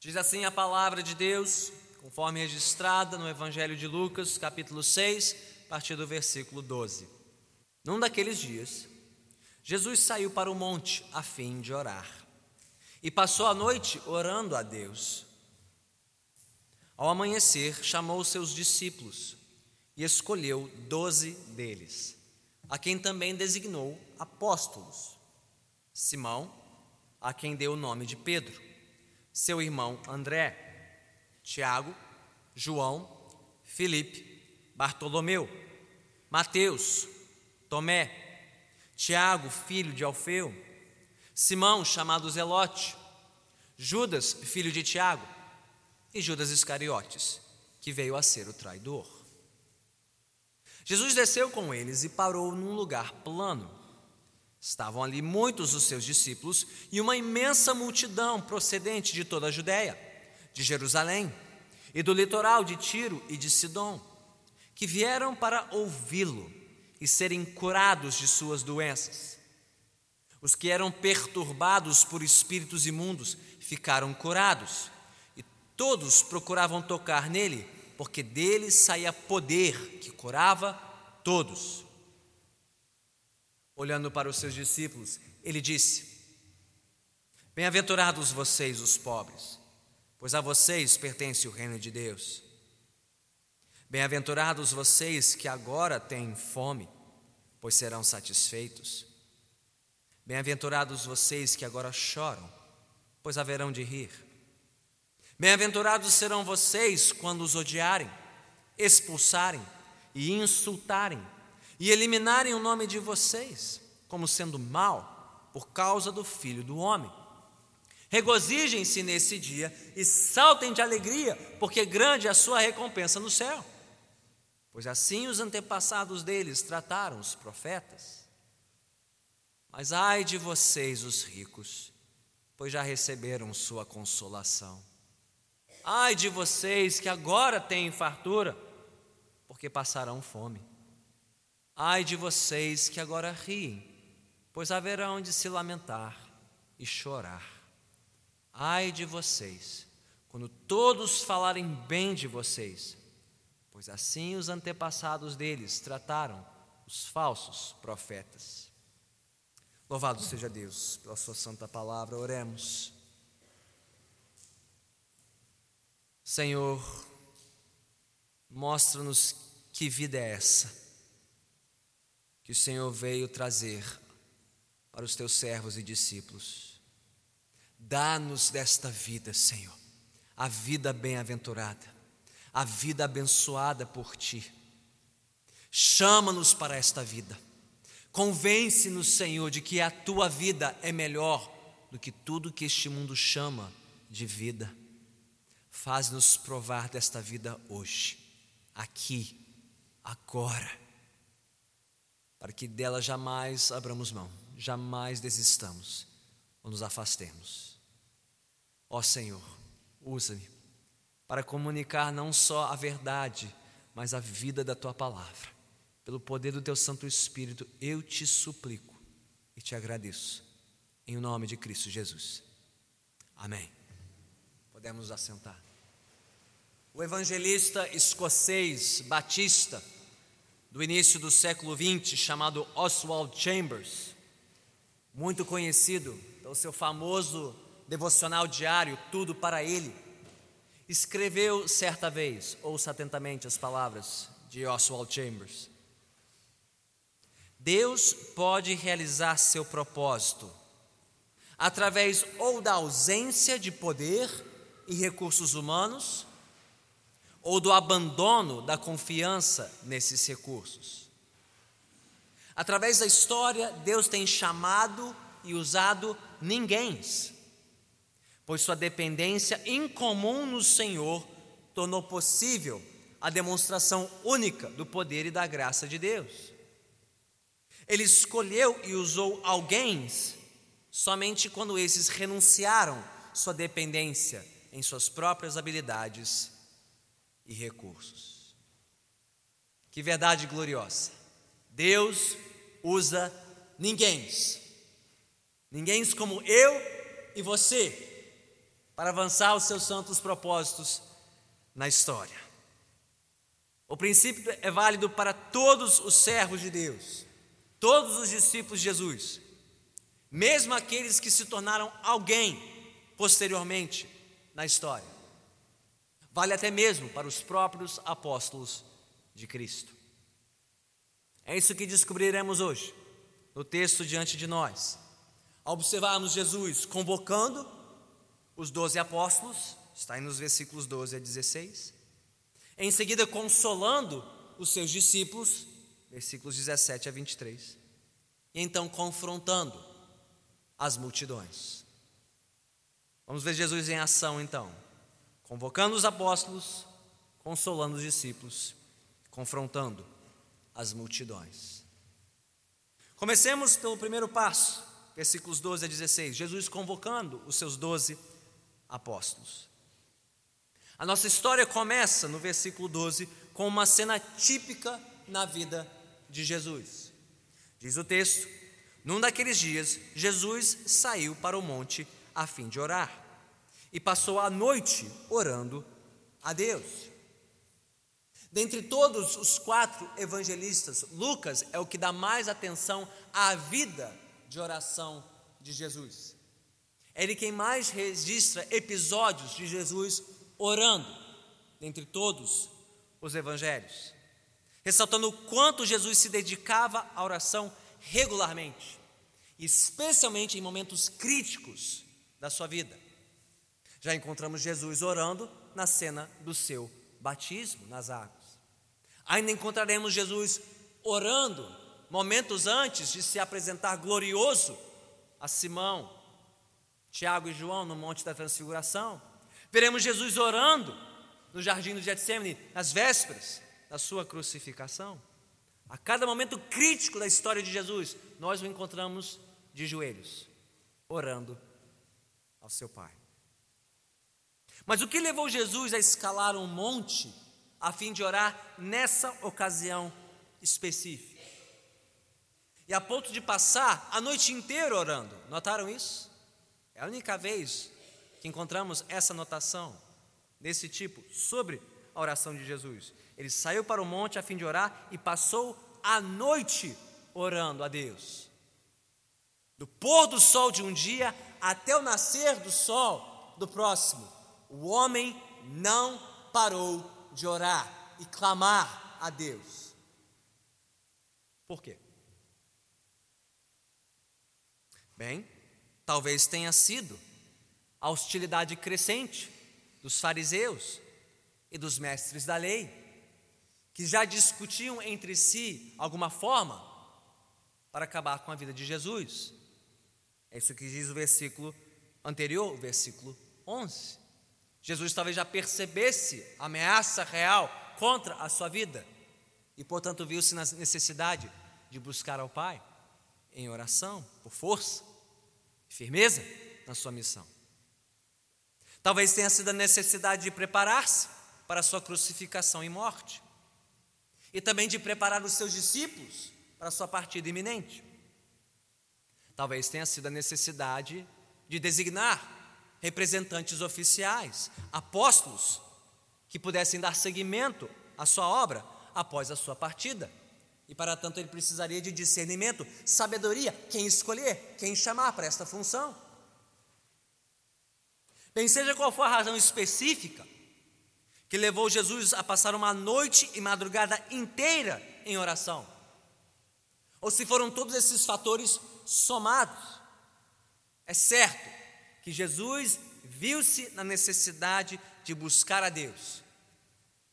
Diz assim a palavra de Deus, conforme registrada no Evangelho de Lucas, capítulo 6, a partir do versículo 12. Num daqueles dias, Jesus saiu para o monte a fim de orar e passou a noite orando a Deus. Ao amanhecer, chamou seus discípulos e escolheu doze deles, a quem também designou apóstolos: Simão, a quem deu o nome de Pedro seu irmão André, Tiago, João, Felipe, Bartolomeu, Mateus, Tomé, Tiago, filho de Alfeu, Simão, chamado Zelote, Judas, filho de Tiago, e Judas Iscariotes, que veio a ser o traidor. Jesus desceu com eles e parou num lugar plano Estavam ali muitos dos seus discípulos e uma imensa multidão procedente de toda a Judéia, de Jerusalém e do litoral de Tiro e de Sidom, que vieram para ouvi-lo e serem curados de suas doenças. Os que eram perturbados por espíritos imundos ficaram curados, e todos procuravam tocar nele, porque dele saía poder que curava todos. Olhando para os seus discípulos, ele disse: Bem-aventurados vocês, os pobres, pois a vocês pertence o reino de Deus. Bem-aventurados vocês que agora têm fome, pois serão satisfeitos. Bem-aventurados vocês que agora choram, pois haverão de rir. Bem-aventurados serão vocês quando os odiarem, expulsarem e insultarem e eliminarem o nome de vocês como sendo mal por causa do filho do homem. Regozijem-se nesse dia e saltem de alegria, porque grande é a sua recompensa no céu. Pois assim os antepassados deles trataram os profetas. Mas ai de vocês, os ricos, pois já receberam sua consolação. Ai de vocês que agora têm fartura, porque passarão fome. Ai de vocês que agora riem, pois haverão de se lamentar e chorar. Ai de vocês, quando todos falarem bem de vocês, pois assim os antepassados deles trataram os falsos profetas. Louvado seja Deus pela Sua santa palavra, oremos. Senhor, mostra-nos que vida é essa que o Senhor veio trazer para os teus servos e discípulos. Dá-nos desta vida, Senhor, a vida bem-aventurada, a vida abençoada por ti. Chama-nos para esta vida. Convence-nos, Senhor, de que a tua vida é melhor do que tudo que este mundo chama de vida. Faz-nos provar desta vida hoje, aqui, agora para que dela jamais abramos mão, jamais desistamos ou nos afastemos. Ó Senhor, usa-me para comunicar não só a verdade, mas a vida da tua palavra. Pelo poder do teu Santo Espírito, eu te suplico e te agradeço. Em nome de Cristo Jesus. Amém. Podemos assentar. O evangelista escocês Batista do início do século XX, chamado Oswald Chambers, muito conhecido pelo seu famoso devocional diário, Tudo para Ele, escreveu certa vez, ouça atentamente as palavras de Oswald Chambers: Deus pode realizar seu propósito através ou da ausência de poder e recursos humanos, ou do abandono da confiança nesses recursos. Através da história, Deus tem chamado e usado ninguém, pois sua dependência incomum no Senhor tornou possível a demonstração única do poder e da graça de Deus. Ele escolheu e usou alguém somente quando esses renunciaram sua dependência em suas próprias habilidades e recursos. Que verdade gloriosa! Deus usa ninguém, ninguém como eu e você, para avançar os seus santos propósitos na história. O princípio é válido para todos os servos de Deus, todos os discípulos de Jesus, mesmo aqueles que se tornaram alguém posteriormente na história. Vale até mesmo para os próprios apóstolos de Cristo. É isso que descobriremos hoje, no texto diante de nós. Ao observarmos Jesus convocando os doze apóstolos, está aí nos versículos 12 a 16. Em seguida, consolando os seus discípulos, versículos 17 a 23. E então confrontando as multidões. Vamos ver Jesus em ação então, convocando os apóstolos, consolando os discípulos, confrontando as multidões. Comecemos pelo primeiro passo, versículos 12 a 16. Jesus convocando os seus doze apóstolos. A nossa história começa no versículo 12 com uma cena típica na vida de Jesus. Diz o texto: Num daqueles dias, Jesus saiu para o monte a fim de orar e passou a noite orando a Deus. Dentre todos os quatro evangelistas, Lucas é o que dá mais atenção à vida de oração de Jesus. É ele quem mais registra episódios de Jesus orando, dentre todos os evangelhos, ressaltando o quanto Jesus se dedicava à oração regularmente, especialmente em momentos críticos da sua vida. Já encontramos Jesus orando na cena do seu batismo nas águas. Ainda encontraremos Jesus orando momentos antes de se apresentar glorioso a Simão, Tiago e João no Monte da Transfiguração. Veremos Jesus orando no jardim do Getsemane nas vésperas da sua crucificação. A cada momento crítico da história de Jesus, nós o encontramos de joelhos, orando ao seu Pai. Mas o que levou Jesus a escalar um monte a fim de orar nessa ocasião específica. E a ponto de passar a noite inteira orando. Notaram isso? É a única vez que encontramos essa notação desse tipo sobre a oração de Jesus. Ele saiu para o monte a fim de orar e passou a noite orando a Deus. Do pôr do sol de um dia até o nascer do sol do próximo, o homem não parou de orar e clamar a Deus. Por quê? Bem, talvez tenha sido a hostilidade crescente dos fariseus e dos mestres da lei, que já discutiam entre si alguma forma para acabar com a vida de Jesus. É isso que diz o versículo anterior, o versículo 11. Jesus talvez já percebesse a ameaça real contra a sua vida e, portanto, viu-se na necessidade de buscar ao Pai em oração, por força firmeza na sua missão. Talvez tenha sido a necessidade de preparar-se para a sua crucificação e morte, e também de preparar os seus discípulos para a sua partida iminente. Talvez tenha sido a necessidade de designar representantes oficiais, apóstolos, que pudessem dar seguimento à sua obra após a sua partida. E para tanto ele precisaria de discernimento, sabedoria, quem escolher, quem chamar para esta função. Bem, seja qual for a razão específica que levou Jesus a passar uma noite e madrugada inteira em oração, ou se foram todos esses fatores somados, é certo que Jesus viu-se na necessidade de buscar a Deus,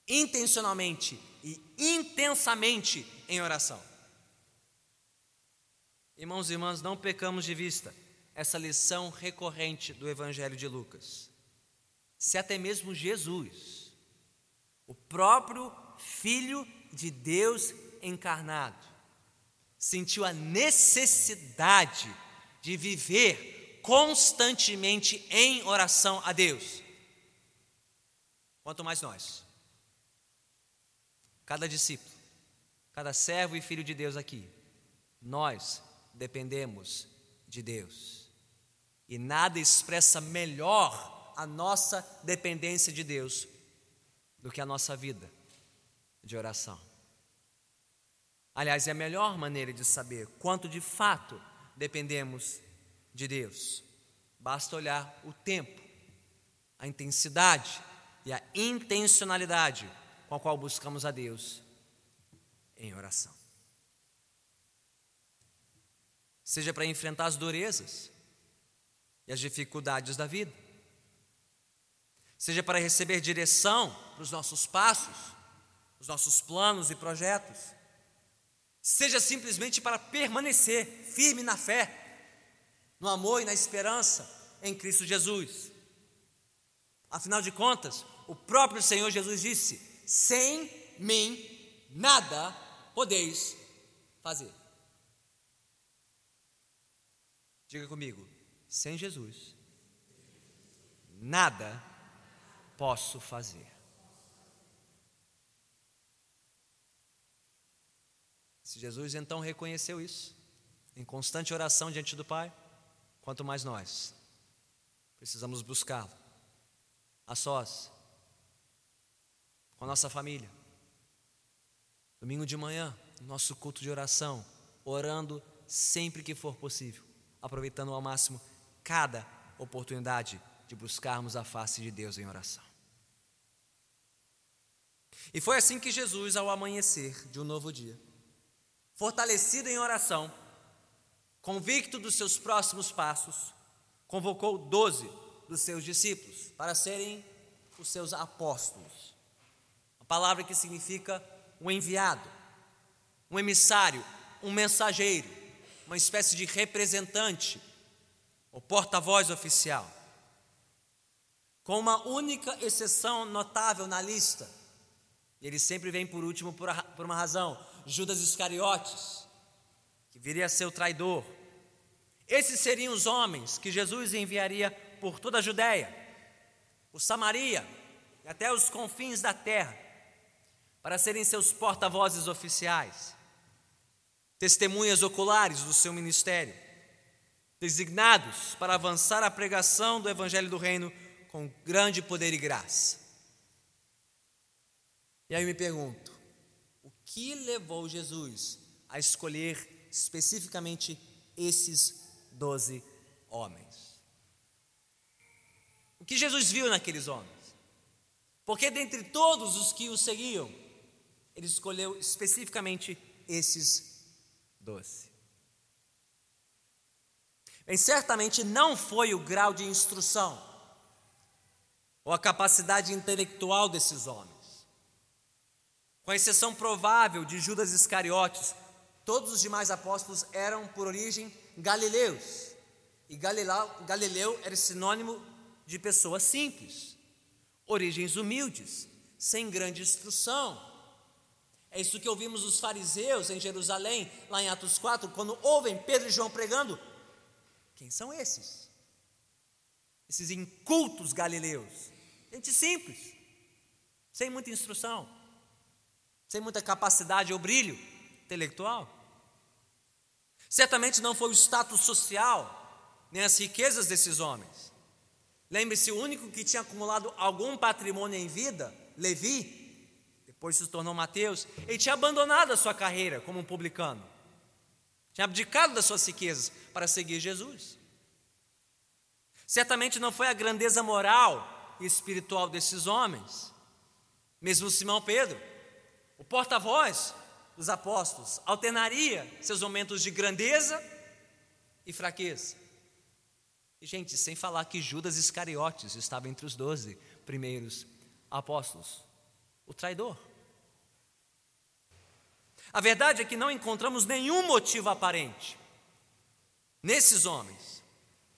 intencionalmente e intensamente em oração. Irmãos e irmãs, não pecamos de vista essa lição recorrente do Evangelho de Lucas. Se até mesmo Jesus, o próprio Filho de Deus encarnado, sentiu a necessidade de viver constantemente em oração a Deus. Quanto mais nós. Cada discípulo, cada servo e filho de Deus aqui, nós dependemos de Deus. E nada expressa melhor a nossa dependência de Deus do que a nossa vida de oração. Aliás, é a melhor maneira de saber quanto de fato dependemos de Deus. Basta olhar o tempo, a intensidade e a intencionalidade com a qual buscamos a Deus em oração. Seja para enfrentar as durezas e as dificuldades da vida, seja para receber direção para os nossos passos, os nossos planos e projetos, seja simplesmente para permanecer firme na fé, no amor e na esperança em Cristo Jesus. Afinal de contas, o próprio Senhor Jesus disse: sem mim nada podeis fazer. Diga comigo, sem Jesus, nada posso fazer. Se Jesus então reconheceu isso, em constante oração diante do Pai, quanto mais nós. Precisamos buscá-lo, a sós, com a nossa família. Domingo de manhã, nosso culto de oração, orando sempre que for possível, aproveitando ao máximo cada oportunidade de buscarmos a face de Deus em oração. E foi assim que Jesus, ao amanhecer de um novo dia, fortalecido em oração, convicto dos seus próximos passos, convocou doze dos seus discípulos para serem os seus apóstolos. A palavra que significa um enviado, um emissário, um mensageiro, uma espécie de representante, o porta-voz oficial. Com uma única exceção notável na lista, ele sempre vem por último por, uma razão: Judas Iscariotes, que viria a ser o traidor. Esses seriam os homens que Jesus enviaria por toda a Judéia, por Samaria e até os confins da terra, para serem seus porta-vozes oficiais, testemunhas oculares do seu ministério, designados para avançar a pregação do Evangelho do Reino com grande poder e graça. E aí eu me pergunto: o que levou Jesus a escolher especificamente esses doze homens? O que Jesus viu naqueles homens? Porque dentre todos os que o seguiam, ele escolheu especificamente esses doze. Bem, certamente não foi o grau de instrução ou a capacidade intelectual desses homens. Com exceção provável de Judas Iscariotes, todos os demais apóstolos eram por origem galileus. E Galileu, era sinônimo de pessoas simples, origens humildes, sem grande instrução. É isso que ouvimos os fariseus em Jerusalém, lá em Atos 4, quando ouvem Pedro e João pregando. Quem são esses? Esses incultos galileus. Gente simples, sem muita instrução sem muita capacidade ou brilho intelectual. Certamente não foi o status social, nem as riquezas desses homens. Lembre-se, o único que tinha acumulado algum patrimônio em vida, Levi, depois se tornou Mateus, ele tinha abandonado a sua carreira como um publicano, tinha abdicado das suas riquezas para seguir Jesus. Certamente não foi a grandeza moral e espiritual desses homens, mesmo Simão Pedro o porta-voz dos apóstolos alternaria seus momentos de grandeza e fraqueza. E, gente, sem falar que Judas Iscariotes estava entre os doze primeiros apóstolos, o traidor. A verdade é que não encontramos nenhum motivo aparente nesses homens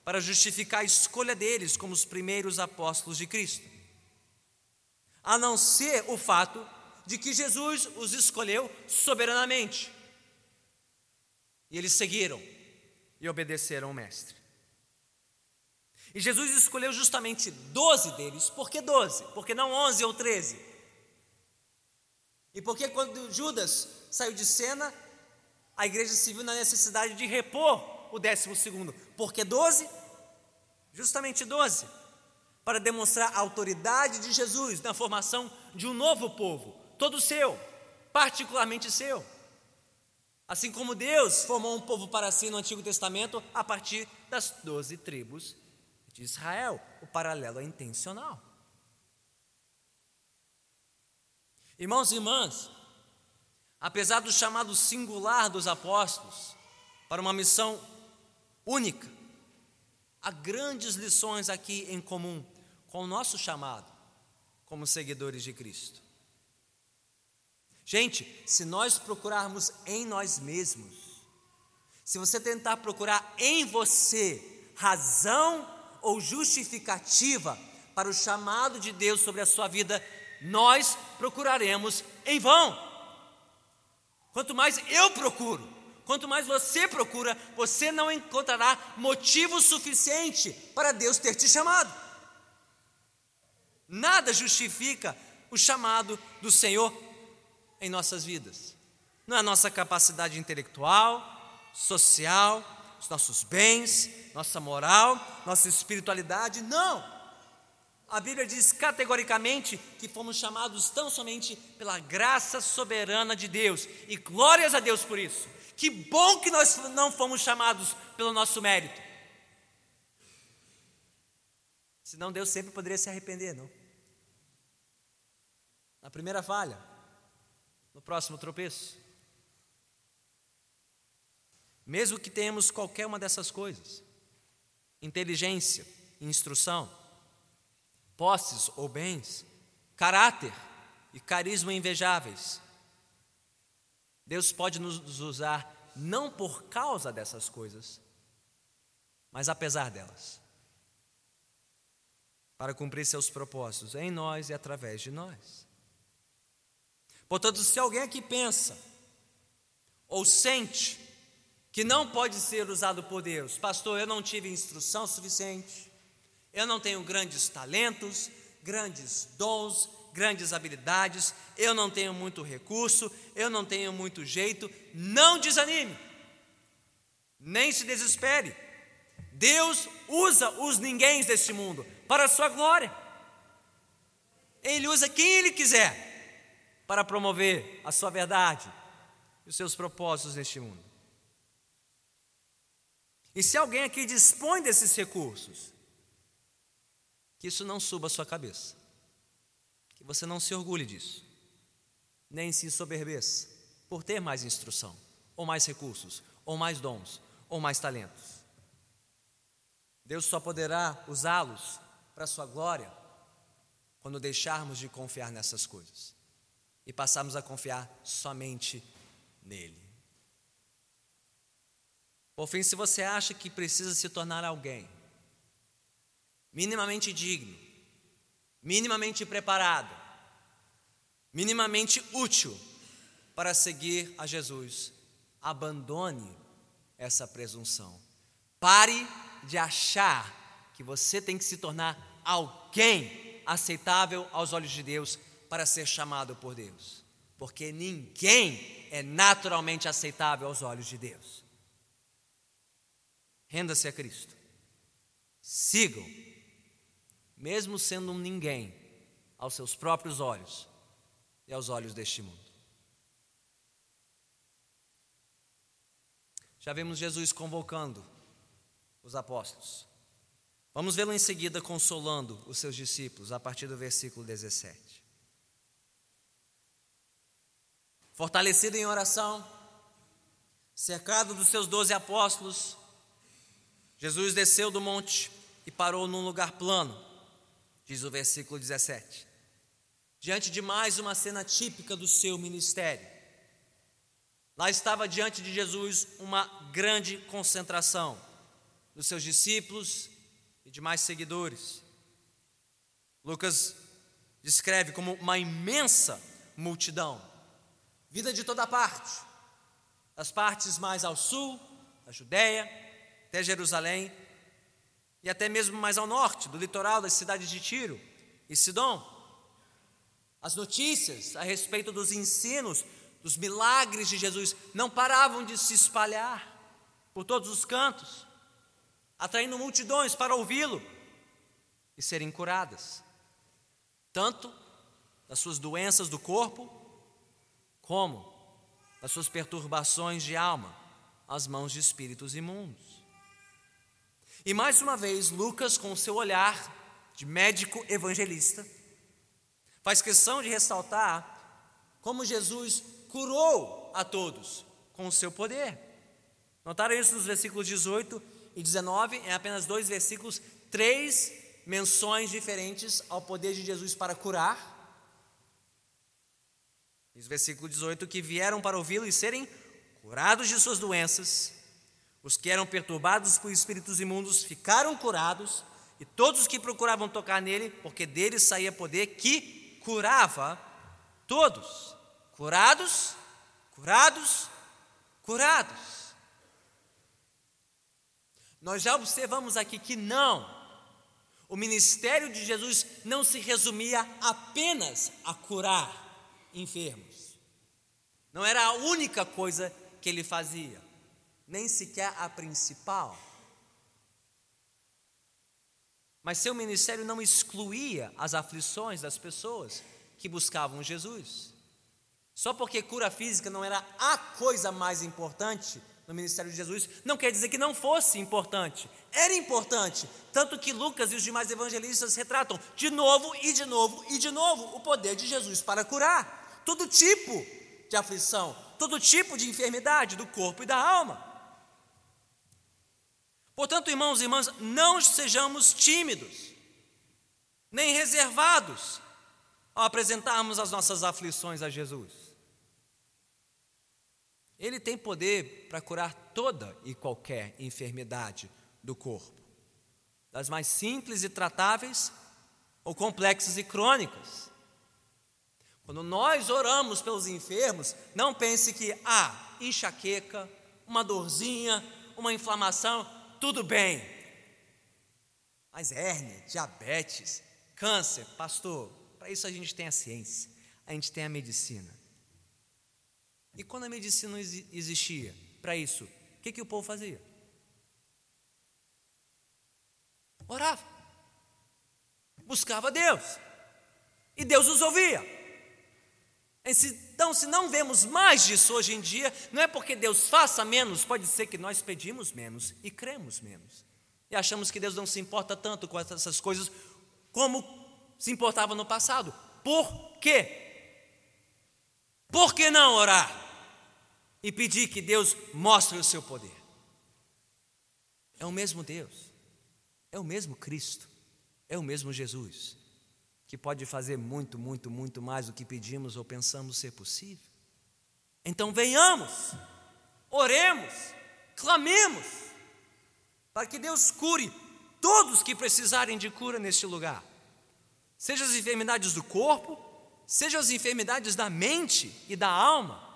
para justificar a escolha deles como os primeiros apóstolos de Cristo, a não ser o fato de que Jesus os escolheu soberanamente. E eles seguiram e obedeceram ao Mestre. E Jesus escolheu justamente doze deles. Por que doze? Porque não onze ou treze? E porque quando Judas saiu de cena, a igreja se viu na necessidade de repor o décimo segundo. Por que doze? Justamente doze para demonstrar a autoridade de Jesus na formação de um novo povo, todo seu, particularmente seu. Assim como Deus formou um povo para si no Antigo Testamento a partir das doze tribos de Israel. O paralelo é intencional. Irmãos e irmãs, apesar do chamado singular dos apóstolos para uma missão única, há grandes lições aqui em comum com o nosso chamado como seguidores de Cristo. Gente, se nós procurarmos em nós mesmos, se você tentar procurar em você razão ou justificativa para o chamado de Deus sobre a sua vida, nós procuraremos em vão. Quanto mais eu procuro, quanto mais você procura, você não encontrará motivo suficiente para Deus ter te chamado. Nada justifica o chamado do Senhor em nossas vidas. Não é a nossa capacidade intelectual, social, os nossos bens, nossa moral, nossa espiritualidade, não. A Bíblia diz categoricamente que fomos chamados tão somente pela graça soberana de Deus, e glórias a Deus por isso. Que bom que nós não fomos chamados pelo nosso mérito. Senão Deus sempre poderia se arrepender, não? Na primeira falha, no próximo tropeço. Mesmo que tenhamos qualquer uma dessas coisas, inteligência, instrução, posses ou bens, caráter e carisma invejáveis. Deus pode nos usar não por causa dessas coisas, mas apesar delas, para cumprir seus propósitos em nós e através de nós. Portanto, se alguém aqui pensa ou sente que não pode ser usado por Deus, pastor, eu não tive instrução suficiente, eu não tenho grandes talentos, grandes dons, grandes habilidades, eu não tenho muito recurso, eu não tenho muito jeito. Não desanime, nem se desespere. Deus usa os ninguéms deste mundo para a sua glória. Ele usa quem Ele quiser para promover a sua verdade e os seus propósitos neste mundo. E se alguém aqui dispõe desses recursos, que isso não suba a sua cabeça, que você não se orgulhe disso, nem se soberbeça por ter mais instrução, ou mais recursos, ou mais dons, ou mais talentos. Deus só poderá usá-los para a sua glória quando deixarmos de confiar nessas coisas e passarmos a confiar somente nele. Por fim, se você acha que precisa se tornar alguém, minimamente digno, minimamente preparado, minimamente útil para seguir a Jesus. Abandone essa presunção. Pare de achar que você tem que se tornar alguém aceitável aos olhos de Deus para ser chamado por Deus, porque ninguém é naturalmente aceitável aos olhos de Deus. Renda-se a Cristo. Sigam mesmo sendo um ninguém aos seus próprios olhos e aos olhos deste mundo. Já vemos Jesus convocando os apóstolos. Vamos vê-lo em seguida consolando os seus discípulos, a partir do versículo 17. Fortalecido em oração, cercado dos seus doze apóstolos, Jesus desceu do monte e parou num lugar plano diz o versículo 17. Diante de mais uma cena típica do seu ministério. Lá estava diante de Jesus uma grande concentração dos seus discípulos e de mais seguidores. Lucas descreve como uma imensa multidão, vida de toda parte, das partes mais ao sul, da Judéia, até Jerusalém, e até mesmo mais ao norte, do litoral das cidades de Tiro e Sidom. As notícias a respeito dos ensinos, dos milagres de Jesus, não paravam de se espalhar por todos os cantos, atraindo multidões para ouvi-lo. e serem curadas, tanto das suas doenças do corpo, como das suas perturbações de alma, às mãos de espíritos imundos. E mais uma vez, Lucas, com seu olhar de médico evangelista, faz questão de ressaltar como Jesus curou a todos com o seu poder. Notaram isso nos versículos 18 e 19, em apenas dois versículos, três menções diferentes ao poder de Jesus para curar. Diz o versículo 18: que vieram para ouvi-lo e serem curados de suas doenças. Os que eram perturbados por espíritos imundos ficaram curados, e todos os que procuravam tocar nele, porque dele saía poder que curava todos. Curados, curados, curados. Nós já observamos aqui que não, o ministério de Jesus não se resumia apenas a curar enfermos. Não era a única coisa que ele fazia, nem sequer a principal. Mas seu ministério não excluía as aflições das pessoas que buscavam Jesus. Só porque cura física não era a coisa mais importante no ministério de Jesus, não quer dizer que não fosse importante. Era importante, tanto que Lucas e os demais evangelistas retratam de novo e de novo e de novo o poder de Jesus para curar todo tipo de aflição, todo tipo de enfermidade do corpo e da alma. Portanto, irmãos e irmãs, não sejamos tímidos, nem reservados ao apresentarmos as nossas aflições a Jesus. Ele tem poder para curar toda e qualquer enfermidade do corpo, das mais simples e tratáveis ou complexas e crônicas. Quando nós oramos pelos enfermos, não pense que, ah, enxaqueca, uma dorzinha, uma inflamação, tudo bem. Mas hérnia, diabetes, câncer, pastor, para isso a gente tem a ciência, a gente tem a medicina. E quando a medicina não existia para isso, o que, que o povo fazia? Orava, buscava Deus, e Deus os ouvia. Então, se não vemos mais disso hoje em dia, não é porque Deus faça menos, pode ser que nós pedimos menos e cremos menos. E achamos que Deus não se importa tanto com essas coisas como se importava no passado. Por quê? Por que não orar? e pedir que Deus mostre o seu poder. É o mesmo Deus, é o mesmo Cristo, é o mesmo Jesus, que pode fazer muito, muito, muito mais do que pedimos ou pensamos ser possível. Então venhamos, oremos, clamemos, para que Deus cure todos que precisarem de cura neste lugar, seja as enfermidades do corpo, seja as enfermidades da mente e da alma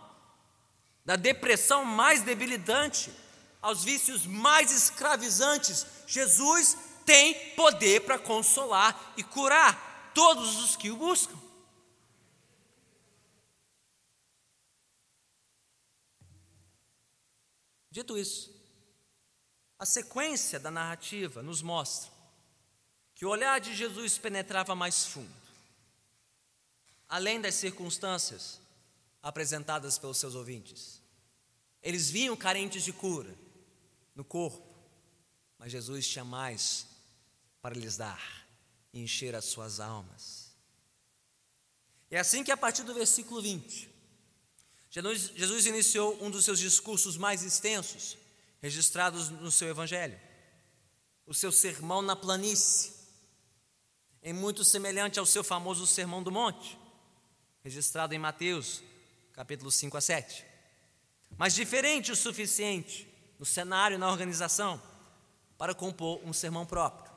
da depressão mais debilitante aos vícios mais escravizantes, Jesus tem poder para consolar e curar todos os que o buscam. Dito isso, a sequência da narrativa nos mostra que o olhar de Jesus penetrava mais fundo, além das circunstâncias apresentadas pelos seus ouvintes. Eles vinham carentes de cura no corpo, mas Jesus tinha mais para lhes dar e encher as suas almas. É assim que, a partir do versículo 20, Jesus, iniciou um dos seus discursos mais extensos, registrados no seu Evangelho, o seu sermão na planície, em muito semelhante ao seu famoso Sermão do Monte, registrado em Mateus, capítulo 5 a 7. Mas diferente o suficiente no cenário e na organização para compor um sermão próprio,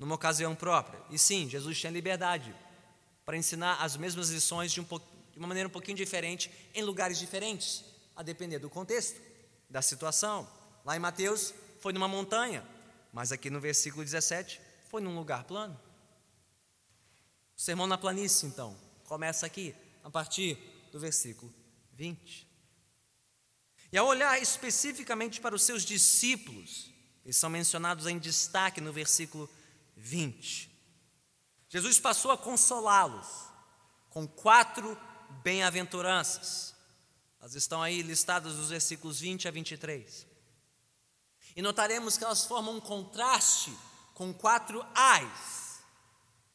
numa ocasião própria. E sim, Jesus tinha liberdade para ensinar as mesmas lições de, um de uma maneira um pouquinho diferente, em lugares diferentes, a depender do contexto, da situação. Lá em Mateus foi numa montanha, mas aqui no versículo 17 foi num lugar plano. O sermão na planície, então, começa aqui, a partir do versículo 20. E ao olhar especificamente para os seus discípulos, eles são mencionados em destaque no versículo 20. Jesus passou a consolá-los com quatro bem-aventuranças. Elas estão aí listadas nos versículos 20 a 23. E notaremos que elas formam um contraste com quatro ais,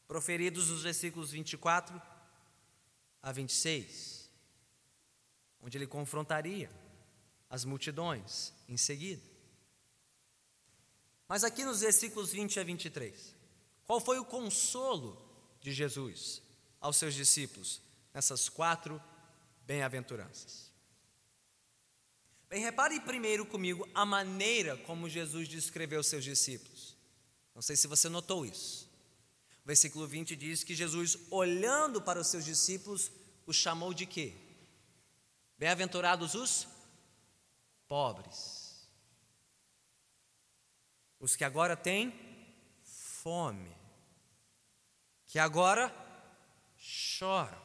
proferidos nos versículos 24 a 26, onde ele confrontaria as multidões em seguida. Mas aqui nos versículos 20 a 23, qual foi o consolo de Jesus aos seus discípulos nessas quatro bem-aventuranças? Bem, repare primeiro comigo a maneira como Jesus descreveu seus discípulos. Não sei se você notou isso. O versículo 20 diz que Jesus, olhando para os seus discípulos, os chamou de quê? Bem-aventurados os pobres. Os que agora têm fome. Que agora choram.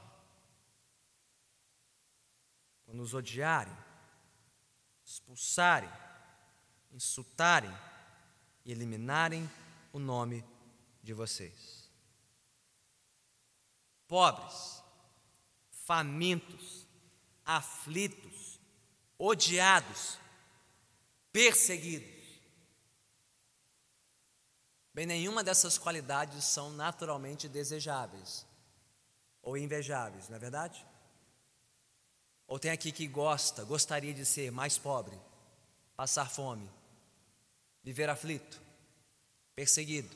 Quando nos odiarem, expulsarem, insultarem e eliminarem o nome de vocês. Pobres, famintos, aflitos, odiados, perseguidos. Bem, nenhuma dessas qualidades são naturalmente desejáveis ou invejáveis, não é verdade? Ou tem aqui que gosta, gostaria de ser mais pobre, passar fome, viver aflito, perseguido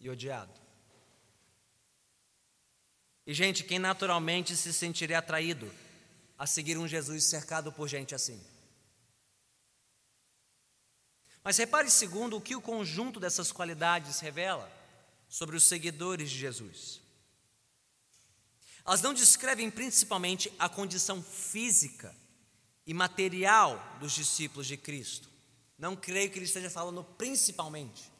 e odiado. E, gente, quem naturalmente se sentiria atraído a seguir um Jesus cercado por gente assim? Mas repare, segundo, o que o conjunto dessas qualidades revela sobre os seguidores de Jesus. Elas não descrevem principalmente a condição física e material dos discípulos de Cristo. Não creio que ele esteja falando principalmente,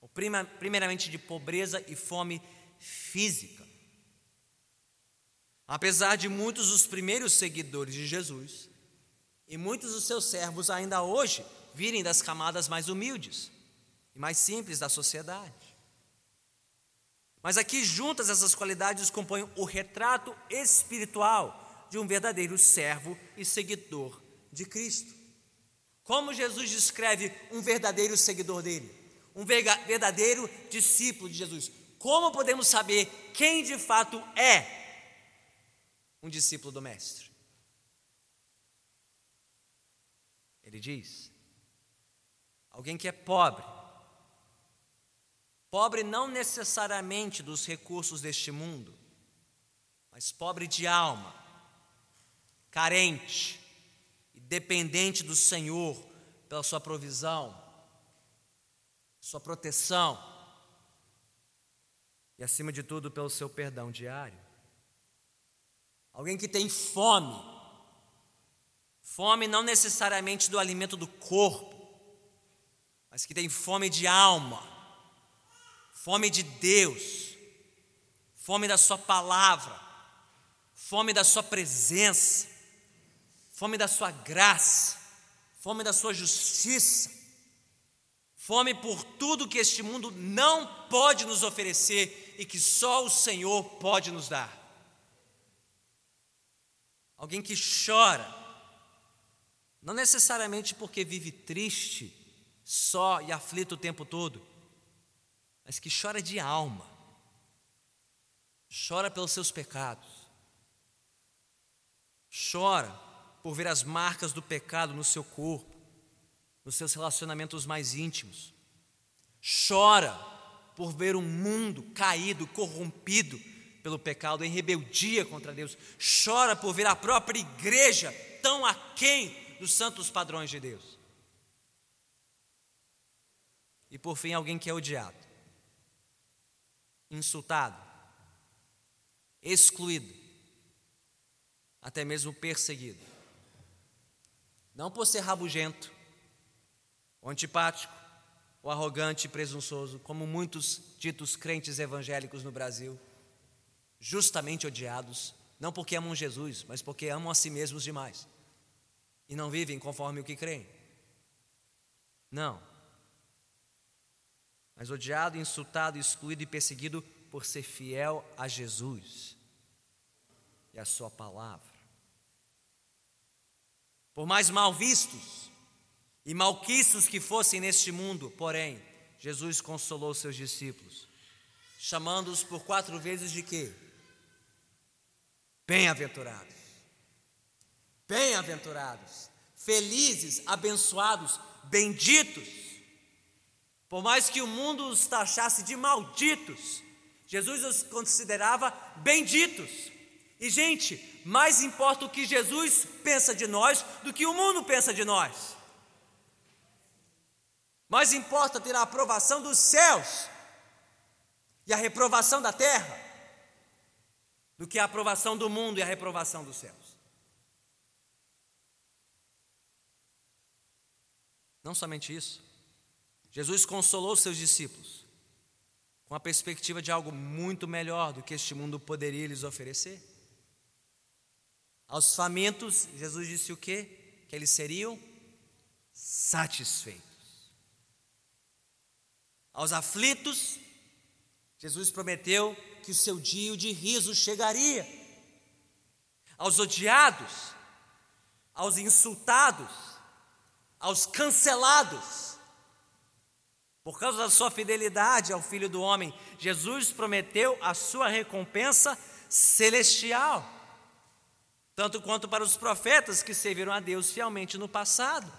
ou primeiramente de pobreza e fome física. Apesar de muitos dos primeiros seguidores de Jesus e muitos dos seus servos ainda hoje virem das camadas mais humildes e mais simples da sociedade. Mas aqui juntas essas qualidades compõem o retrato espiritual de um verdadeiro servo e seguidor de Cristo. Como Jesus descreve um verdadeiro seguidor dele? Um verdadeiro discípulo de Jesus. Como podemos saber quem de fato é um discípulo do Mestre? Ele diz: alguém que é pobre, Pobre não necessariamente dos recursos deste mundo, mas pobre de alma, carente e dependente do Senhor pela sua provisão, sua proteção e, acima de tudo, pelo seu perdão diário. Alguém que tem fome, fome não necessariamente do alimento do corpo, mas que tem fome de alma fome de Deus, fome da Sua palavra, fome da Sua presença, fome da Sua graça, fome da Sua justiça, fome por tudo que este mundo não pode nos oferecer e que só o Senhor pode nos dar. Alguém que chora, não necessariamente porque vive triste, só e aflito o tempo todo, mas que chora de alma, chora pelos seus pecados, chora por ver as marcas do pecado no seu corpo, nos seus relacionamentos mais íntimos, chora por ver um mundo caído, corrompido pelo pecado, em rebeldia contra Deus, chora por ver a própria igreja tão aquém dos santos padrões de Deus. E por fim, alguém que é odiado insultado, excluído, até mesmo perseguido. Não por ser rabugento, ou antipático, ou arrogante e presunçoso, como muitos ditos crentes evangélicos no Brasil, justamente odiados, não porque amam Jesus, mas porque amam a si mesmos demais e não vivem conforme o que creem. Não. Mas odiado, insultado, excluído e perseguido por ser fiel a Jesus e a Sua palavra. Por mais mal vistos e malquistos que fossem neste mundo, porém, Jesus consolou seus discípulos, chamando-os por quatro vezes de quê? Bem-aventurados. Bem-aventurados, felizes, abençoados, benditos. Por mais que o mundo os taxasse de malditos, Jesus os considerava benditos. E, gente, mais importa o que Jesus pensa de nós do que o mundo pensa de nós. Mais importa ter a aprovação dos céus e a reprovação da terra do que a aprovação do mundo e a reprovação dos céus. Não somente isso, Jesus consolou seus discípulos com a perspectiva de algo muito melhor do que este mundo poderia lhes oferecer. Aos famintos, Jesus disse o quê? Que eles seriam satisfeitos. Aos aflitos, Jesus prometeu que o seu dia de riso chegaria. Aos odiados, aos insultados, aos cancelados, por causa da sua fidelidade ao Filho do Homem, Jesus prometeu a sua recompensa celestial, tanto quanto para os profetas que serviram a Deus fielmente no passado.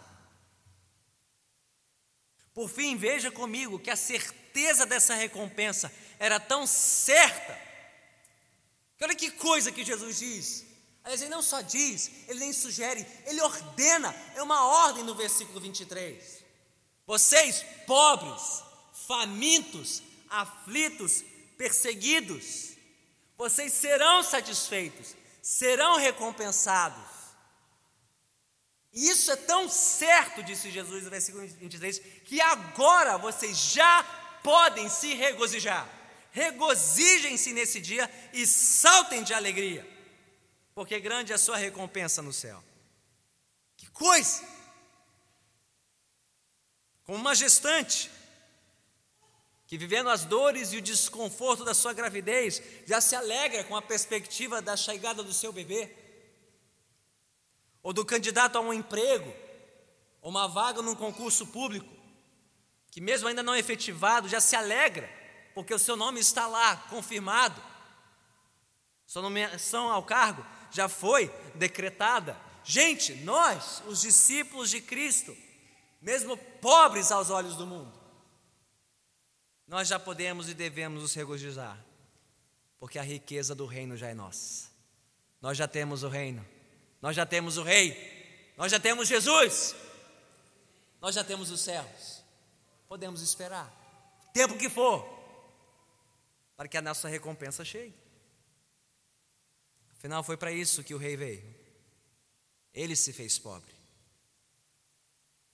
Por fim, veja comigo que a certeza dessa recompensa era tão certa, que olha que coisa que Jesus diz. Aliás, ele não só diz, ele nem sugere, ele ordena, é uma ordem no versículo 23. Vocês, pobres, famintos, aflitos, perseguidos, vocês serão satisfeitos, serão recompensados. Isso é tão certo, disse Jesus no versículo 23, que agora vocês já podem se regozijar. Regozijem-se nesse dia e saltem de alegria, porque grande é a sua recompensa no céu. Que coisa! Como uma gestante que vivendo as dores e o desconforto da sua gravidez, já se alegra com a perspectiva da chegada do seu bebê ou do candidato a um emprego, ou uma vaga num concurso público, que mesmo ainda não efetivado, já se alegra, porque o seu nome está lá, confirmado. Sua nomeação ao cargo já foi decretada. Gente, nós, os discípulos de Cristo, mesmo pobres aos olhos do mundo, nós já podemos e devemos nos regozijar, porque a riqueza do reino já é nossa. Nós já temos o reino nós já temos o Rei, nós já temos Jesus, nós já temos os céus. Podemos esperar, tempo que for, para que a nossa recompensa chegue. Afinal, foi para isso que o Rei veio. Ele se fez pobre,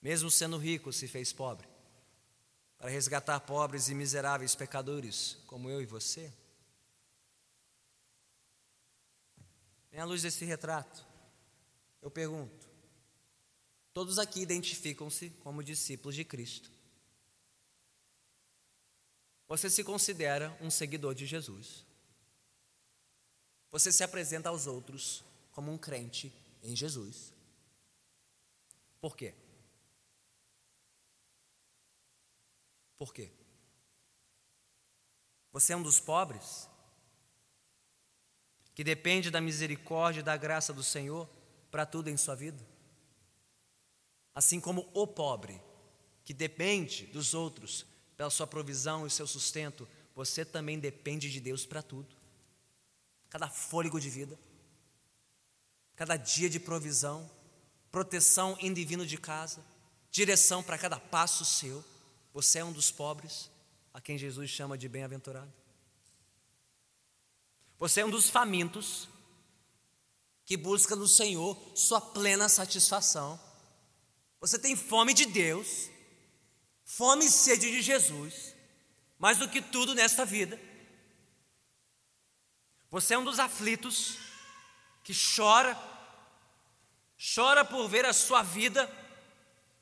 mesmo sendo rico, se fez pobre, para resgatar pobres e miseráveis pecadores como eu e você. Vem à luz desse retrato. Eu pergunto: todos aqui identificam-se como discípulos de Cristo. Você se considera um seguidor de Jesus. Você se apresenta aos outros como um crente em Jesus. Por quê? Por quê? Você é um dos pobres que depende da misericórdia e da graça do Senhor? para tudo em sua vida? Assim como o pobre, que depende dos outros pela sua provisão e seu sustento, você também depende de Deus para tudo. Cada fôlego de vida, cada dia de provisão, proteção indo vindo de casa, direção para cada passo seu. Você é um dos pobres, a quem Jesus chama de bem-aventurado. Você é um dos famintos, que busca no Senhor sua plena satisfação. Você tem fome de Deus, fome e sede de Jesus, mais do que tudo nesta vida. Você é um dos aflitos que chora, chora por ver a sua vida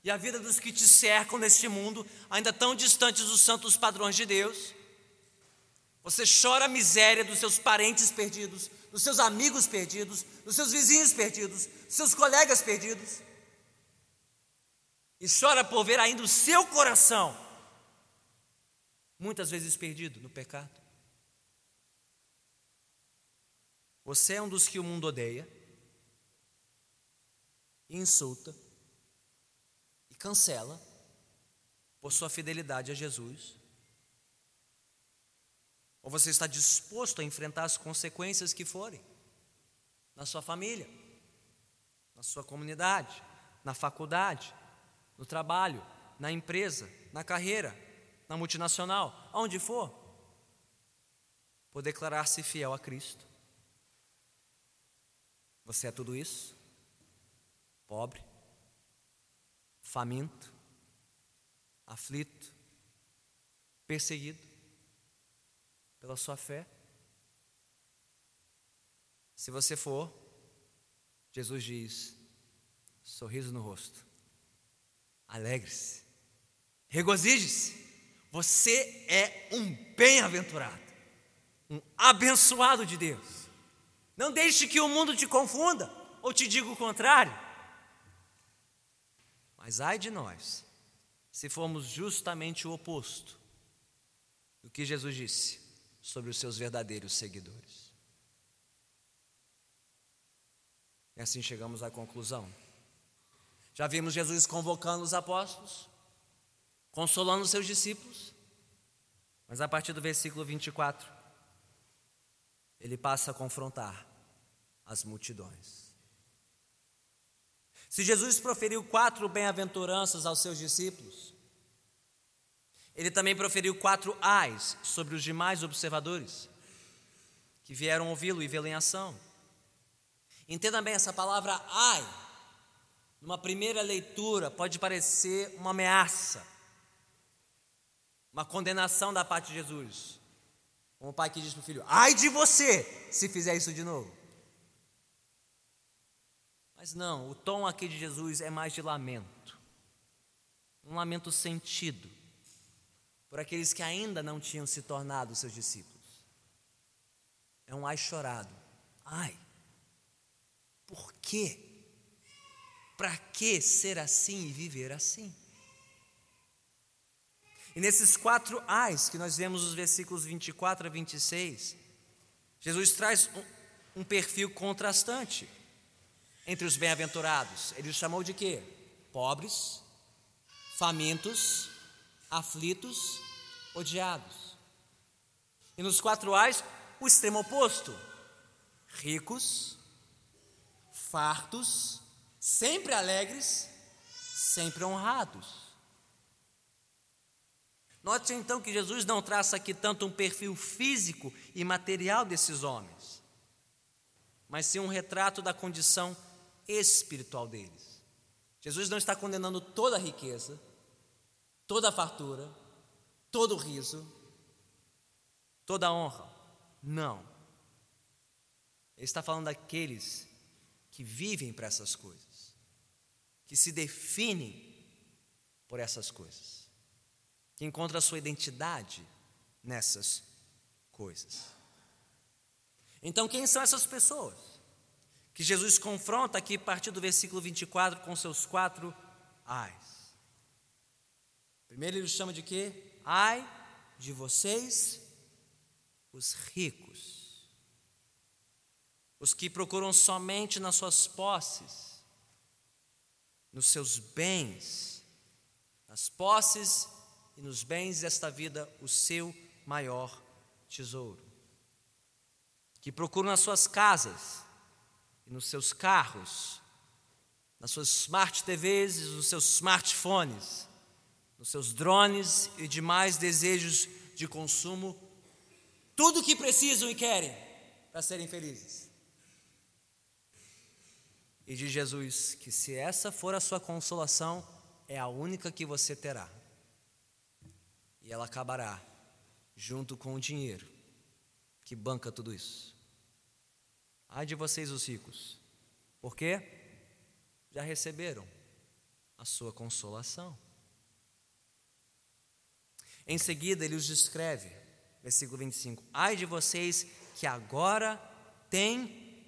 e a vida dos que te cercam neste mundo, ainda tão distantes dos santos padrões de Deus. Você chora a miséria dos seus parentes perdidos, dos seus amigos perdidos, dos seus vizinhos perdidos, dos seus colegas perdidos. E chora por ver ainda o seu coração, muitas vezes perdido no pecado. Você é um dos que o mundo odeia, insulta cancela por sua fidelidade a Jesus. Ou você está disposto a enfrentar as consequências que forem na sua família, na sua comunidade, na faculdade, no trabalho, na empresa, na carreira, na multinacional, aonde for, por declarar-se fiel a Cristo. Você é tudo isso? Pobre, faminto, aflito, perseguido pela sua fé? Se você for, Jesus diz: sorriso no rosto, alegre-se, regozije-se, você é um bem-aventurado, um abençoado de Deus. Não deixe que o mundo te confunda ou te diga o contrário. Mas ai de nós, se formos justamente o oposto do que Jesus disse sobre os seus verdadeiros seguidores. E assim chegamos à conclusão. Já vimos Jesus convocando os apóstolos, consolando os seus discípulos, mas a partir do versículo 24, ele passa a confrontar as multidões. Se Jesus proferiu quatro bem-aventuranças aos seus discípulos, ele também proferiu quatro ais sobre os demais observadores que vieram ouvi-lo e vê-lo em ação. Entenda bem essa palavra ai, numa primeira leitura, pode parecer uma ameaça, uma condenação da parte de Jesus. Como o pai que diz para o filho: ai de você se fizer isso de novo. Mas não, o tom aqui de Jesus é mais de lamento. Um lamento sentido por aqueles que ainda não tinham se tornado seus discípulos. É um ai chorado. Ai, por quê? Para que ser assim e viver assim? E nesses quatro ais que nós vemos nos versículos 24 a 26, Jesus traz um, um perfil contrastante entre os bem-aventurados. Ele os chamou de quê? Pobres, famintos, aflitos, odiados. E nos quatro ais, o extremo oposto: ricos, fartos, sempre alegres, sempre honrados. Note então que Jesus não traça aqui tanto um perfil físico e material desses homens, mas sim um retrato da condição espiritual deles. Jesus não está condenando toda a riqueza, toda a fartura, todo o riso, toda a honra. Não. Ele está falando daqueles que vivem para essas coisas, que se definem por essas coisas, que encontram a sua identidade nessas coisas. Então, quem são essas pessoas? Que Jesus confronta aqui a partir do versículo 24 com seus quatro ais. Primeiro ele chama de quê? Ai de vocês, os ricos, os que procuram somente nas suas posses, nos seus bens, nas posses e nos bens desta vida, o seu maior tesouro, que procuram nas suas casas, e nos seus carros, nas suas smart TVs nos seus smartphones, nos seus drones e demais desejos de consumo, tudo o que precisam e querem para serem felizes. E diz Jesus que se essa for a sua consolação, é a única que você terá. E ela acabará junto com o dinheiro que banca tudo isso. Ai de vocês, os ricos, porque já receberam a sua consolação. Em seguida, ele os descreve, versículo 25: Ai de vocês que agora têm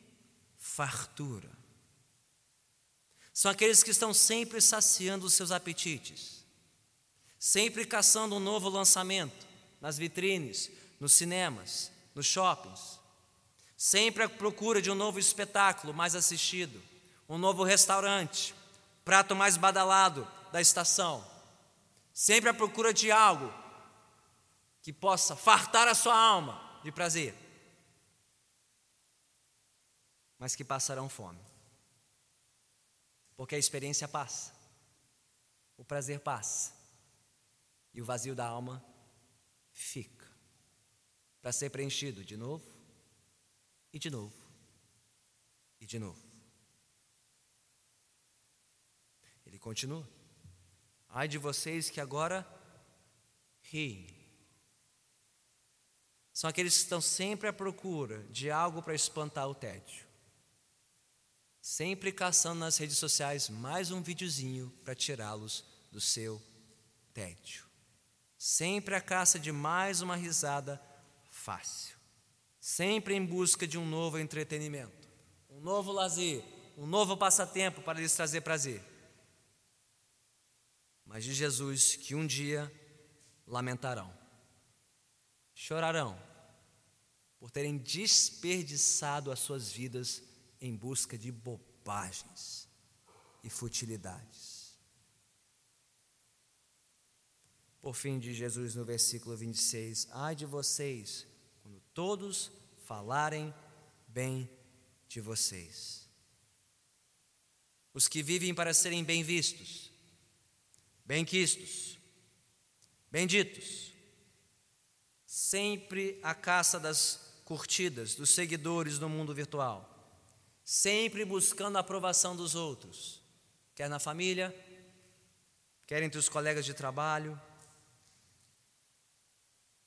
fartura. São aqueles que estão sempre saciando os seus apetites, sempre caçando um novo lançamento nas vitrines, nos cinemas, nos shoppings, sempre à procura de um novo espetáculo mais assistido, um novo restaurante, prato mais badalado da estação, sempre à procura de algo que possa fartar a sua alma de prazer, mas que passarão fome, porque a experiência passa, o prazer passa e o vazio da alma fica para ser preenchido de novo e de novo e de novo. Ele continua: Ai de vocês que agora riem. São aqueles que estão sempre à procura de algo para espantar o tédio. Sempre caçando nas redes sociais mais um videozinho para tirá-los do seu tédio. Sempre a caça de mais uma risada fácil sempre em busca de um novo entretenimento, um novo lazer, um novo passatempo para lhes trazer prazer. Mas de Jesus que um dia lamentarão, chorarão por terem desperdiçado as suas vidas em busca de bobagens e futilidades. Por fim, de Jesus no versículo 26, ai de vocês todos falarem bem de vocês. Os que vivem para serem bem vistos, bem quistos, benditos, sempre a caça das curtidas, dos seguidores no mundo virtual, sempre buscando a aprovação dos outros, quer na família, quer entre os colegas de trabalho,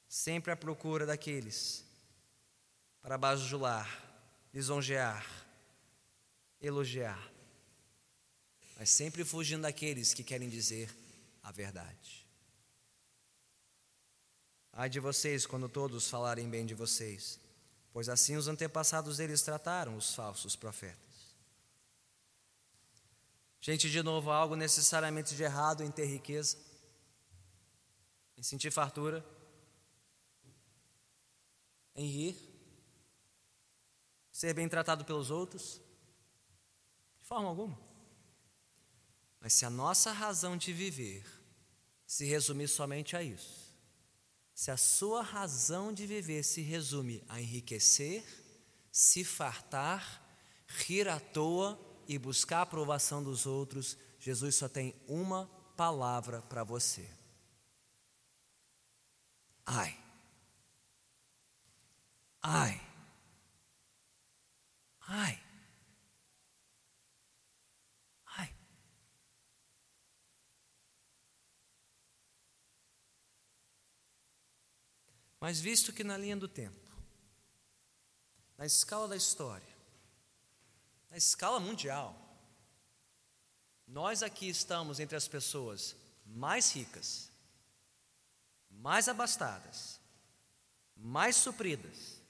sempre à procura daqueles para bajular, lisonjear, elogiar, mas sempre fugindo daqueles que querem dizer a verdade. Ai de vocês quando todos falarem bem de vocês, pois assim os antepassados deles trataram os falsos profetas. Gente, de novo, algo necessariamente de errado em ter riqueza, em sentir fartura, em rir, ser bem tratado pelos outros? De forma alguma. Mas se a nossa razão de viver se resumir somente a isso, se a sua razão de viver se resume a enriquecer, se fartar, rir à toa e buscar a aprovação dos outros, Jesus só tem uma palavra para você. Ai. Ai. Ai. Ai. Mas visto que na linha do tempo, na escala da história, na escala mundial, nós aqui estamos entre as pessoas mais ricas, mais abastadas, mais supridas,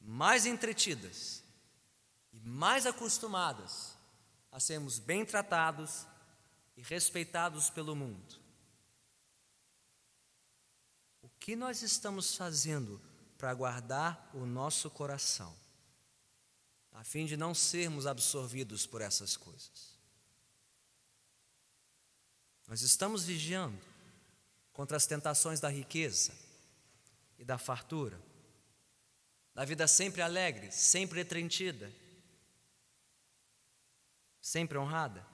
mais entretidas, e mais acostumadas a sermos bem tratados e respeitados pelo mundo. O que nós estamos fazendo para guardar o nosso coração, a fim de não sermos absorvidos por essas coisas? Nós estamos vigiando contra as tentações da riqueza e da fartura, da vida sempre alegre, sempre entrentida sempre honrada?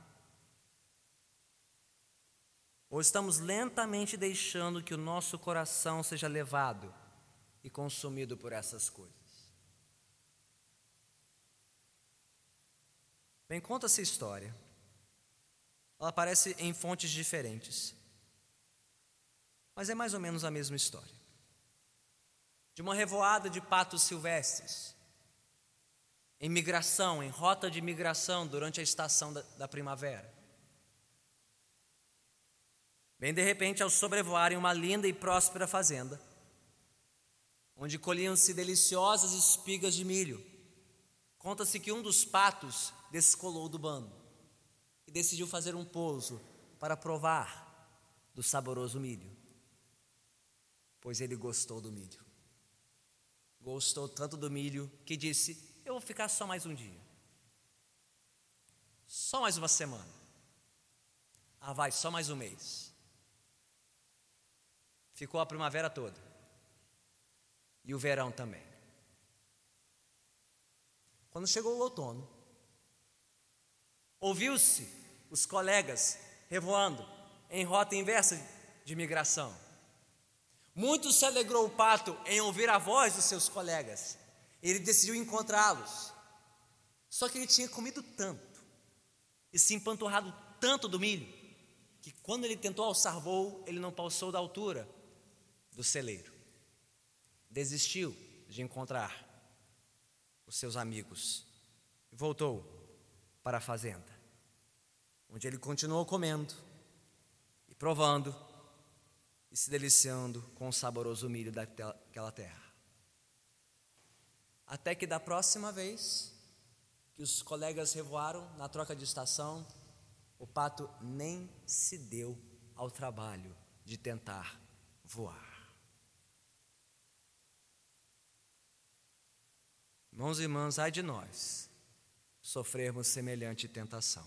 Ou estamos lentamente deixando que o nosso coração seja levado e consumido por essas coisas? Bem, conta essa história. Ela aparece em fontes diferentes, mas é mais ou menos a mesma história. De uma revoada de patos silvestres em migração, em rota de migração durante a estação da, da primavera. Bem de repente, ao sobrevoarem uma linda e próspera fazenda, onde colhiam-se deliciosas espigas de milho, conta-se que um dos patos descolou do bando e decidiu fazer um pouso para provar do saboroso milho, pois ele gostou do milho. Gostou tanto do milho que disse: Eu vou ficar só mais um dia, só mais uma semana. Ah, vai, só mais um mês. Ficou a primavera toda e o verão também. Quando chegou o outono, ouviu-se os colegas revoando em rota inversa de migração. Muito se alegrou o pato em ouvir a voz dos seus colegas. Ele decidiu encontrá-los. Só que ele tinha comido tanto e se empanturrado tanto do milho que quando ele tentou alçar voo, ele não passou da altura do celeiro. Desistiu de encontrar os seus amigos e voltou para a fazenda, onde ele continuou comendo provando e se deliciando com o saboroso milho daquela terra. Até que da próxima vez que os colegas revoaram na troca de estação, o pato nem se deu ao trabalho de tentar voar. Irmãos e irmãs, ai de nós sofrermos semelhante tentação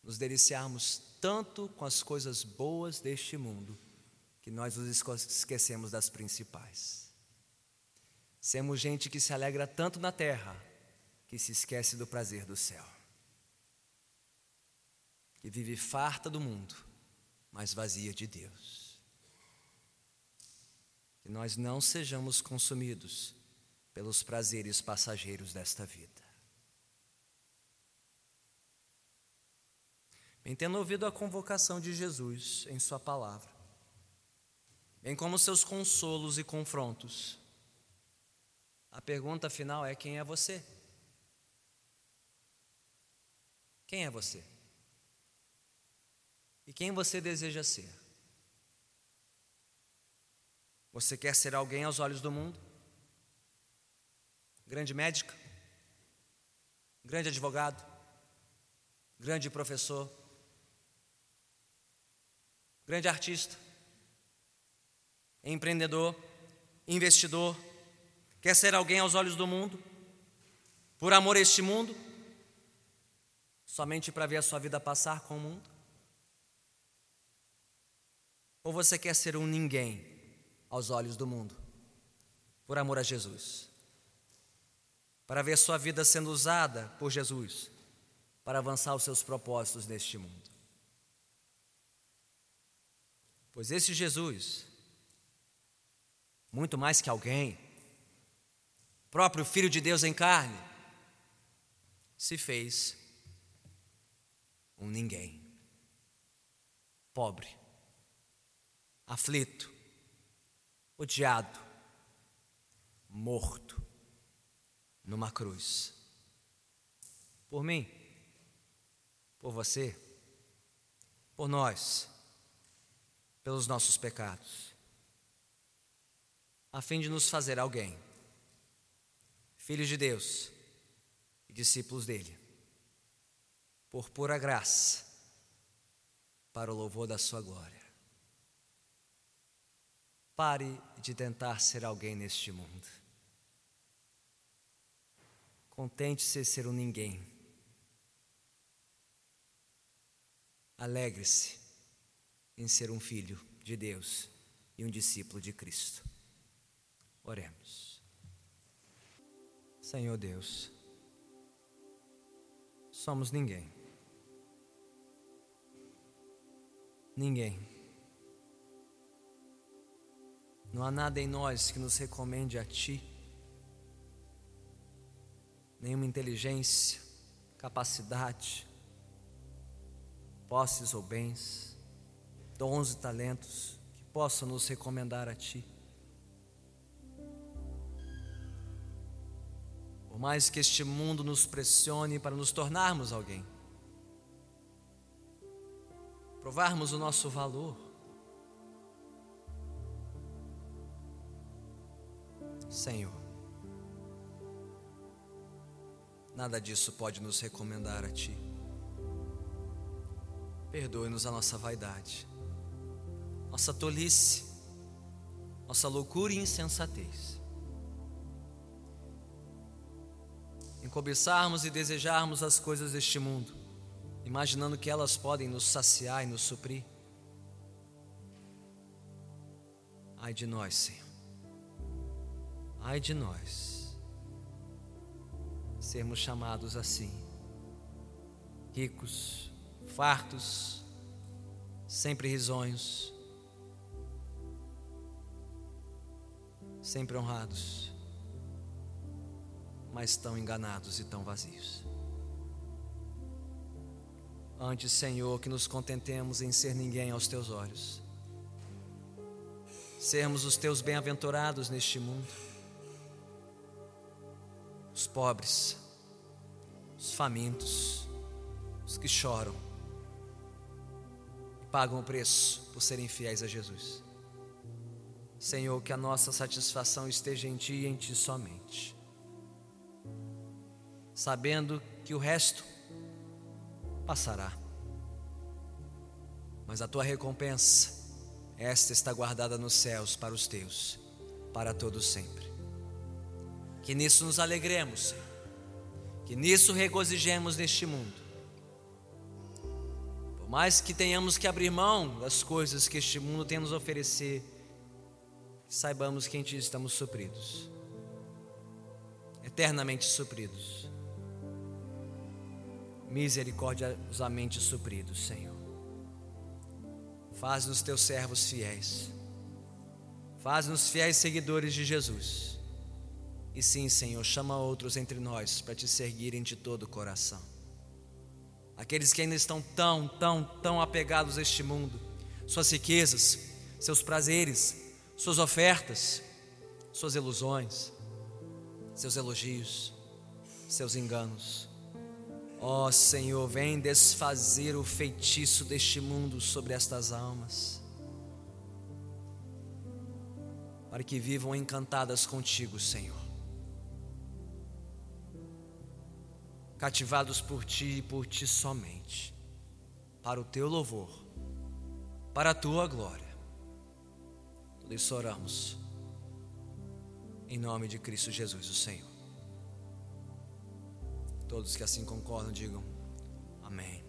nos deliciarmos tanto com as coisas boas deste mundo que nós nos esquecemos das principais. Semos gente que se alegra tanto na terra que se esquece do prazer do céu. Que vive farta do mundo, mas vazia de Deus. Que nós não sejamos consumidos pelos prazeres passageiros desta vida. bem tendo ouvido a convocação de Jesus em Sua palavra, bem como seus consolos e confrontos. A pergunta final é: quem é você? Quem é você? E quem você deseja ser? Você quer ser alguém aos olhos do mundo? Grande médico? Grande advogado? Grande professor? grande artista, empreendedor, investidor, quer ser alguém aos olhos do mundo, por amor a este mundo, somente para ver a sua vida passar com o mundo? Ou você quer ser um ninguém aos olhos do mundo, por amor a Jesus? Para ver a sua vida sendo usada por Jesus para avançar os seus propósitos neste mundo. Pois esse Jesus, muito mais que alguém, próprio Filho de Deus em carne, se fez um ninguém, pobre, aflito, odiado, morto numa cruz. Por mim, por você, por nós pelos nossos pecados, a fim de nos fazer alguém, filhos de Deus e discípulos dele, por pura graça, para o louvor da Sua glória. Pare de tentar ser alguém neste mundo. Contente-se ser um ninguém. Alegre-se em ser um filho de Deus e um discípulo de Cristo. Oremos. Senhor Deus, somos ninguém. Ninguém. Não há nada em nós que nos recomende a Ti, nenhuma inteligência, capacidade, posses ou bens dons e talentos que possam nos recomendar a Ti. Mais que este mundo nos pressione para nos tornarmos alguém, provarmos o nosso valor. Senhor, nada disso pode nos recomendar a Ti. Perdoe-nos a nossa vaidade, nossa tolice, nossa loucura e insensatez. Cobiçarmos e desejarmos as coisas deste mundo, imaginando que elas podem nos saciar e nos suprir. Ai de nós, Senhor. Ai de nós. Sermos chamados assim, ricos, fartos, sempre risonhos, sempre honrados, mas tão enganados e tão vazios. Antes, Senhor, que nos contentemos em ser ninguém aos teus olhos, sermos os teus bem-aventurados neste mundo, os pobres, os famintos, os que choram e pagam o preço por serem fiéis a Jesus. Senhor, que a nossa satisfação esteja em Ti e em Ti somente, sabendo que o resto passará. Mas a tua recompensa, esta está guardada nos céus para os teus, para todos sempre. Que nisso nos alegremos, Senhor. Que nisso regozijemos neste mundo. Por mais que tenhamos que abrir mão das coisas que este mundo tem nos oferecer, saibamos que em Ti estamos supridos, eternamente supridos misericordiosamente supridos, Senhor. Faz-nos teus servos fiéis. Faz-nos fiéis seguidores de Jesus. E sim, Senhor, chama outros entre nós para te seguirem de todo o coração. Aqueles que ainda estão tão, tão, tão apegados a este mundo, suas riquezas, seus prazeres, suas ofertas, suas ilusões, seus elogios, seus enganos. Ó oh, Senhor, vem desfazer o feitiço deste mundo sobre estas almas, para que vivam encantadas contigo, Senhor, cativados por ti e por ti somente, para o teu louvor, para a tua glória. Tudo isso oramos, em nome de Cristo Jesus, o Senhor. Todos que assim concordam, digam amém.